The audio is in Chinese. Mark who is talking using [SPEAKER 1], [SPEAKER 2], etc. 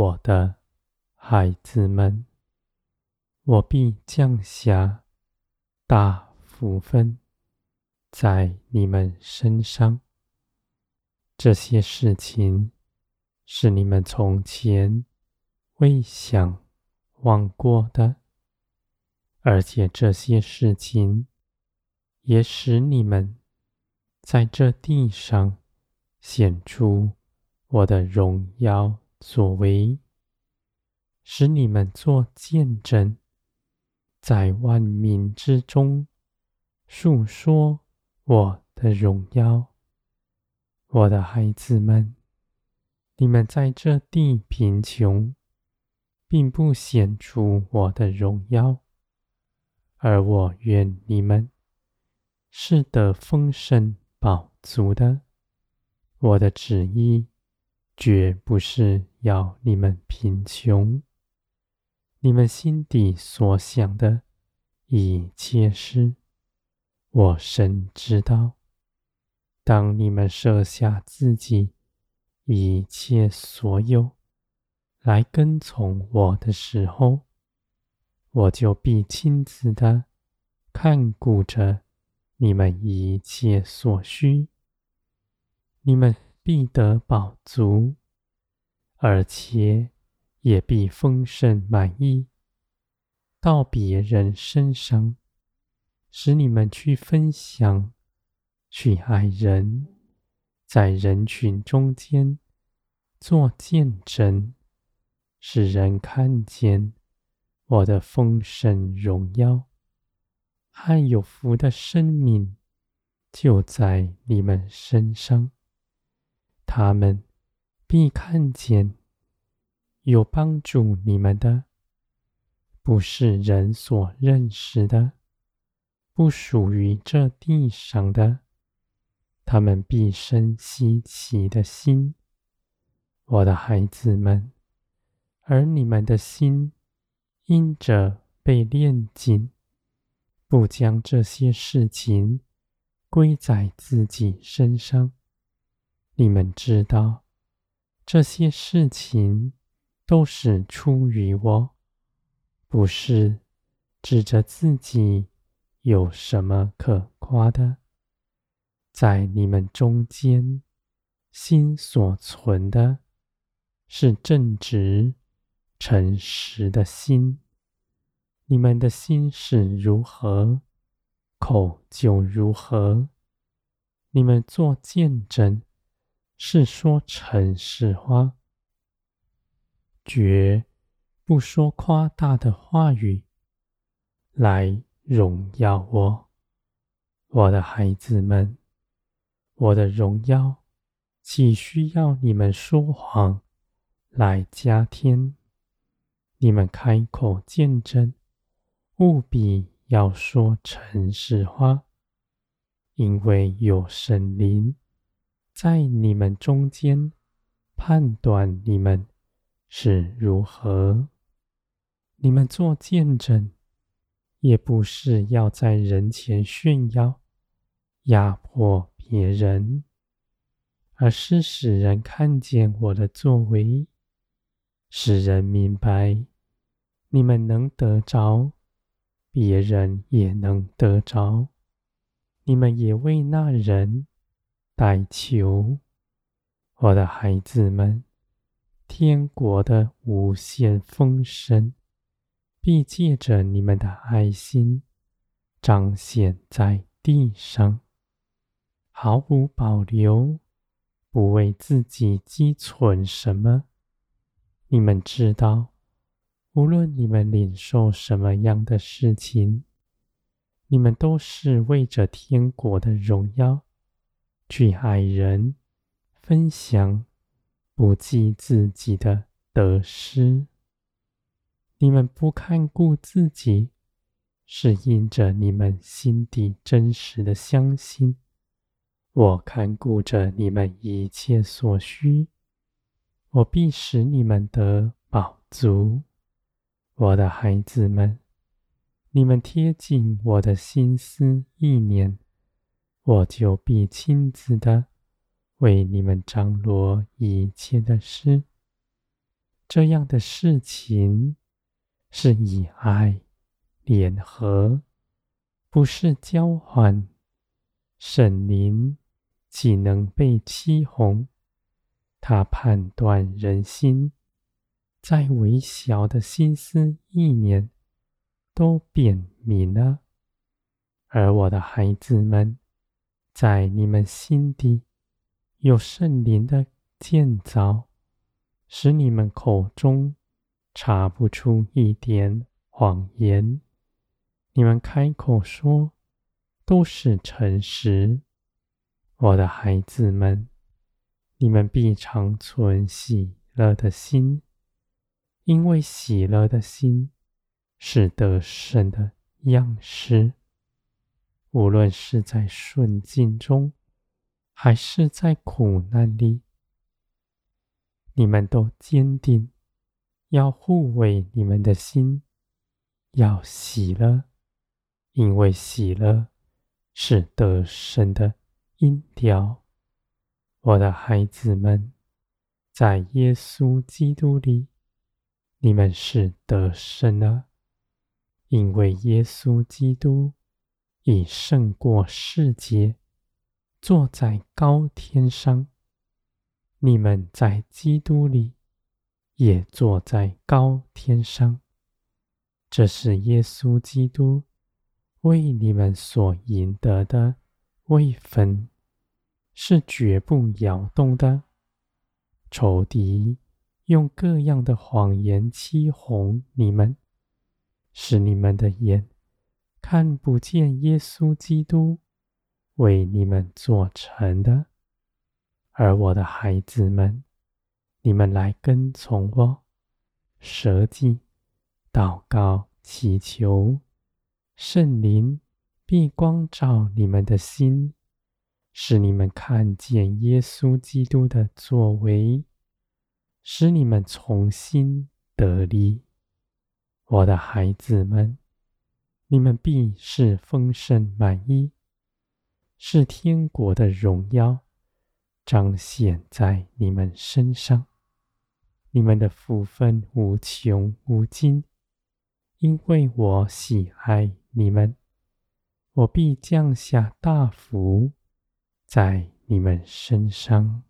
[SPEAKER 1] 我的孩子们，我必降下大福分在你们身上。这些事情是你们从前未想望过的，而且这些事情也使你们在这地上显出我的荣耀。所为，使你们做见证，在万民之中述说我的荣耀。我的孩子们，你们在这地贫穷，并不显出我的荣耀，而我愿你们是得丰盛饱足的。我的旨意。绝不是要你们贫穷，你们心底所想的一切事，我深知道。当你们舍下自己一切所有来跟从我的时候，我就必亲自的看顾着你们一切所需，你们。必得饱足，而且也必丰盛满意，到别人身上，使你们去分享，去爱人，在人群中间做见证，使人看见我的丰盛荣耀，和有福的生命就在你们身上。他们必看见有帮助你们的，不是人所认识的，不属于这地上的。他们必生稀奇的心，我的孩子们，而你们的心因着被炼净，不将这些事情归在自己身上。你们知道，这些事情都是出于我，不是指着自己有什么可夸的。在你们中间，心所存的是正直、诚实的心。你们的心是如何，口就如何。你们做见证。是说诚实话，绝不说夸大的话语，来荣耀我，我的孩子们。我的荣耀岂需要你们说谎来加添？你们开口见证，务必要说诚实话，因为有神灵。在你们中间判断你们是如何，你们做见证，也不是要在人前炫耀、压迫别人，而是使人看见我的作为，使人明白你们能得着，别人也能得着，你们也为那人。代求，我的孩子们，天国的无限丰盛，必借着你们的爱心彰显在地上，毫无保留，不为自己积存什么。你们知道，无论你们领受什么样的事情，你们都是为着天国的荣耀。去爱人，分享，不计自己的得失。你们不看顾自己，是因着你们心底真实的相信。我看顾着你们一切所需，我必使你们得饱足。我的孩子们，你们贴近我的心思意念。我就必亲自的为你们张罗一切的事，这样的事情是以爱联合，不是交换。圣灵岂能被欺哄？他判断人心，在微小的心思意念都变明了。而我的孩子们，在你们心底有圣灵的建造。使你们口中查不出一点谎言，你们开口说都是诚实。我的孩子们，你们必常存喜乐的心，因为喜乐的心是得胜的样式。无论是在顺境中，还是在苦难里。你们都坚定，要护卫你们的心，要喜乐，因为喜乐是得胜的音调。我的孩子们，在耶稣基督里，你们是得胜了，因为耶稣基督已胜过世界，坐在高天上。你们在基督里也坐在高天上，这是耶稣基督为你们所赢得的位分，是绝不摇动的。仇敌用各样的谎言欺哄你们，使你们的眼看不见耶稣基督为你们做成的。而我的孩子们，你们来跟从我，舍己、祷告、祈求，圣灵必光照你们的心，使你们看见耶稣基督的作为，使你们重新得力。我的孩子们，你们必是丰盛满溢，是天国的荣耀。彰显在你们身上，你们的福分无穷无尽，因为我喜爱你们，我必降下大福在你们身上。